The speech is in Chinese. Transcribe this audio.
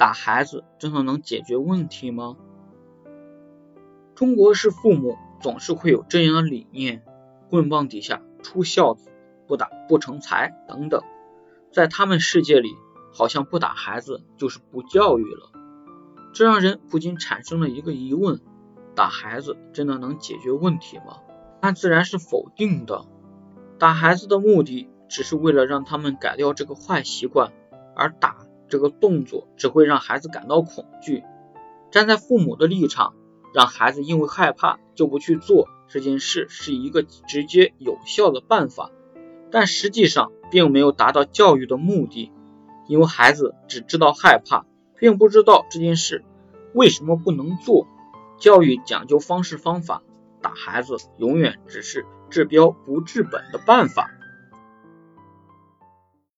打孩子真的能解决问题吗？中国式父母总是会有这样的理念：棍棒底下出孝子，不打不成才等等。在他们世界里，好像不打孩子就是不教育了。这让人不禁产生了一个疑问：打孩子真的能解决问题吗？那自然是否定的。打孩子的目的只是为了让他们改掉这个坏习惯，而打这个动作只会让孩子感到恐惧。站在父母的立场，让孩子因为害怕就不去做这件事，是一个直接有效的办法，但实际上并没有达到教育的目的，因为孩子只知道害怕。并不知道这件事为什么不能做。教育讲究方式方法，打孩子永远只是治标不治本的办法。